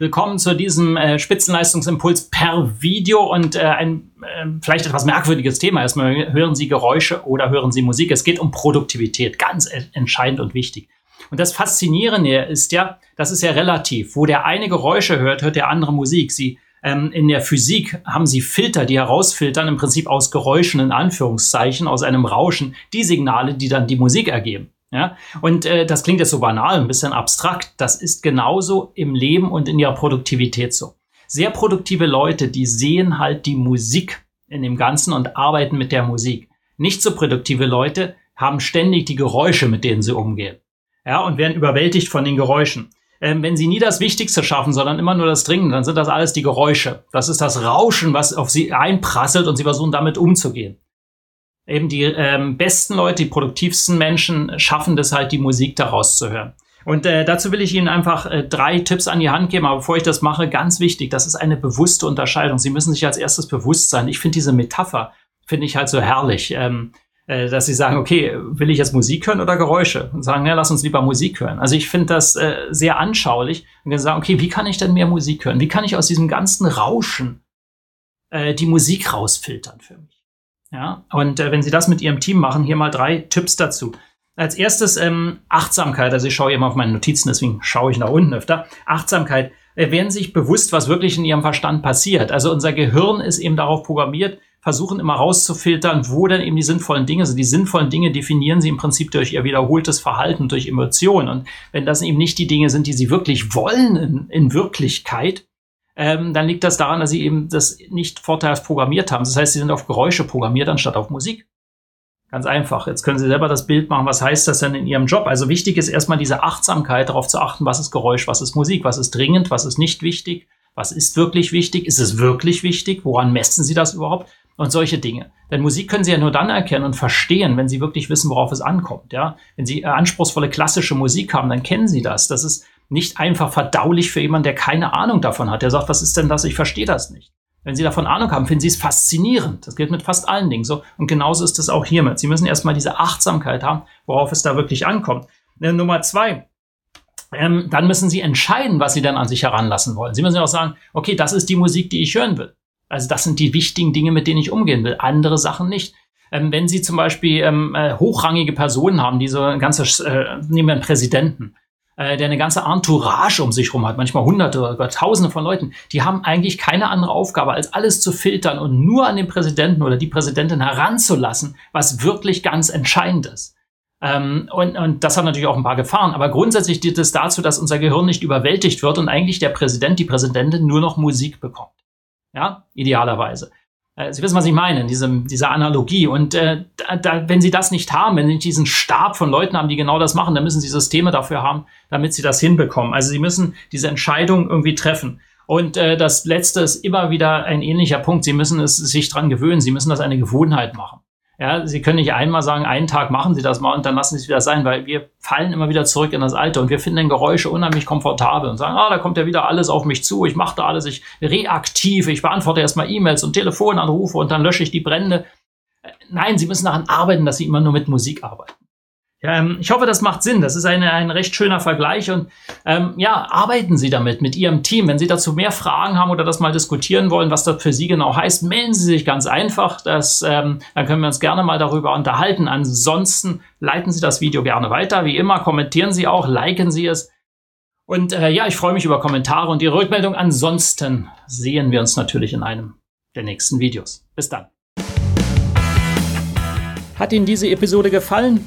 Willkommen zu diesem äh, Spitzenleistungsimpuls per Video und äh, ein äh, vielleicht etwas merkwürdiges Thema. Erstmal hören Sie Geräusche oder hören Sie Musik. Es geht um Produktivität, ganz entscheidend und wichtig. Und das Faszinierende ist ja, das ist ja relativ. Wo der eine Geräusche hört, hört der andere Musik. Sie ähm, in der Physik haben sie Filter, die herausfiltern, im Prinzip aus Geräuschen in Anführungszeichen, aus einem Rauschen, die Signale, die dann die Musik ergeben. Ja, und äh, das klingt jetzt so banal, ein bisschen abstrakt. Das ist genauso im Leben und in ihrer Produktivität so. Sehr produktive Leute, die sehen halt die Musik in dem Ganzen und arbeiten mit der Musik. Nicht so produktive Leute haben ständig die Geräusche, mit denen sie umgehen. Ja, und werden überwältigt von den Geräuschen. Ähm, wenn sie nie das Wichtigste schaffen, sondern immer nur das Dringende, dann sind das alles die Geräusche. Das ist das Rauschen, was auf sie einprasselt und sie versuchen damit umzugehen eben die ähm, besten Leute, die produktivsten Menschen schaffen das halt, die Musik daraus zu hören. Und äh, dazu will ich Ihnen einfach äh, drei Tipps an die Hand geben. Aber bevor ich das mache, ganz wichtig, das ist eine bewusste Unterscheidung. Sie müssen sich als erstes bewusst sein. Ich finde diese Metapher, finde ich halt so herrlich, ähm, äh, dass Sie sagen, okay, will ich jetzt Musik hören oder Geräusche? Und sagen, ja, lass uns lieber Musik hören. Also ich finde das äh, sehr anschaulich. Und dann sagen, okay, wie kann ich denn mehr Musik hören? Wie kann ich aus diesem ganzen Rauschen äh, die Musik rausfiltern für mich? Ja, und äh, wenn Sie das mit Ihrem Team machen, hier mal drei Tipps dazu. Als erstes ähm, Achtsamkeit. Also ich schaue immer auf meine Notizen, deswegen schaue ich nach unten öfter. Achtsamkeit. Äh, werden Sie sich bewusst, was wirklich in Ihrem Verstand passiert. Also unser Gehirn ist eben darauf programmiert, versuchen immer rauszufiltern, wo denn eben die sinnvollen Dinge sind. Die sinnvollen Dinge definieren Sie im Prinzip durch Ihr wiederholtes Verhalten, durch Emotionen. Und wenn das eben nicht die Dinge sind, die Sie wirklich wollen in, in Wirklichkeit, ähm, dann liegt das daran, dass sie eben das nicht vorteilhaft programmiert haben. Das heißt, sie sind auf Geräusche programmiert anstatt auf Musik. Ganz einfach. Jetzt können Sie selber das Bild machen. Was heißt das denn in Ihrem Job? Also wichtig ist erstmal diese Achtsamkeit, darauf zu achten, was ist Geräusch, was ist Musik, was ist dringend, was ist nicht wichtig, was ist wirklich wichtig, ist es wirklich wichtig, woran messen Sie das überhaupt? Und solche Dinge. Denn Musik können Sie ja nur dann erkennen und verstehen, wenn Sie wirklich wissen, worauf es ankommt. Ja? Wenn Sie anspruchsvolle klassische Musik haben, dann kennen Sie das. Das ist nicht einfach verdaulich für jemanden, der keine Ahnung davon hat. Der sagt, was ist denn das? Ich verstehe das nicht. Wenn Sie davon Ahnung haben, finden Sie es faszinierend. Das gilt mit fast allen Dingen so. Und genauso ist es auch hiermit. Sie müssen erstmal diese Achtsamkeit haben, worauf es da wirklich ankommt. Äh, Nummer zwei. Ähm, dann müssen Sie entscheiden, was Sie dann an sich heranlassen wollen. Sie müssen auch sagen, okay, das ist die Musik, die ich hören will. Also das sind die wichtigen Dinge, mit denen ich umgehen will. Andere Sachen nicht. Ähm, wenn Sie zum Beispiel ähm, äh, hochrangige Personen haben, die so ein ganzes, äh, nehmen wir einen Präsidenten, äh, der eine ganze Entourage um sich herum hat, manchmal hunderte oder tausende von Leuten, die haben eigentlich keine andere Aufgabe, als alles zu filtern und nur an den Präsidenten oder die Präsidentin heranzulassen, was wirklich ganz entscheidend ist. Ähm, und, und das hat natürlich auch ein paar Gefahren, aber grundsätzlich dient es dazu, dass unser Gehirn nicht überwältigt wird und eigentlich der Präsident, die Präsidentin nur noch Musik bekommt. Ja, idealerweise. Äh, Sie wissen, was ich meine, diese, diese Analogie. Und äh, da, wenn Sie das nicht haben, wenn Sie nicht diesen Stab von Leuten haben, die genau das machen, dann müssen Sie Systeme dafür haben, damit Sie das hinbekommen. Also Sie müssen diese Entscheidung irgendwie treffen. Und äh, das Letzte ist immer wieder ein ähnlicher Punkt. Sie müssen es sich dran gewöhnen. Sie müssen das eine Gewohnheit machen. Ja, Sie können nicht einmal sagen, einen Tag machen Sie das mal und dann lassen Sie es wieder sein, weil wir fallen immer wieder zurück in das Alte und wir finden Geräusche unheimlich komfortabel und sagen, ah, da kommt ja wieder alles auf mich zu, ich mache da alles, ich reaktiv, ich beantworte erstmal E-Mails und Telefonanrufe und dann lösche ich die Brände. Nein, Sie müssen daran arbeiten, dass Sie immer nur mit Musik arbeiten. Ähm, ich hoffe, das macht Sinn. Das ist eine, ein recht schöner Vergleich. Und ähm, ja, arbeiten Sie damit mit Ihrem Team. Wenn Sie dazu mehr Fragen haben oder das mal diskutieren wollen, was das für Sie genau heißt, melden Sie sich ganz einfach. Das, ähm, dann können wir uns gerne mal darüber unterhalten. Ansonsten leiten Sie das Video gerne weiter. Wie immer, kommentieren Sie auch, liken Sie es. Und äh, ja, ich freue mich über Kommentare und Ihre Rückmeldung. Ansonsten sehen wir uns natürlich in einem der nächsten Videos. Bis dann. Hat Ihnen diese Episode gefallen?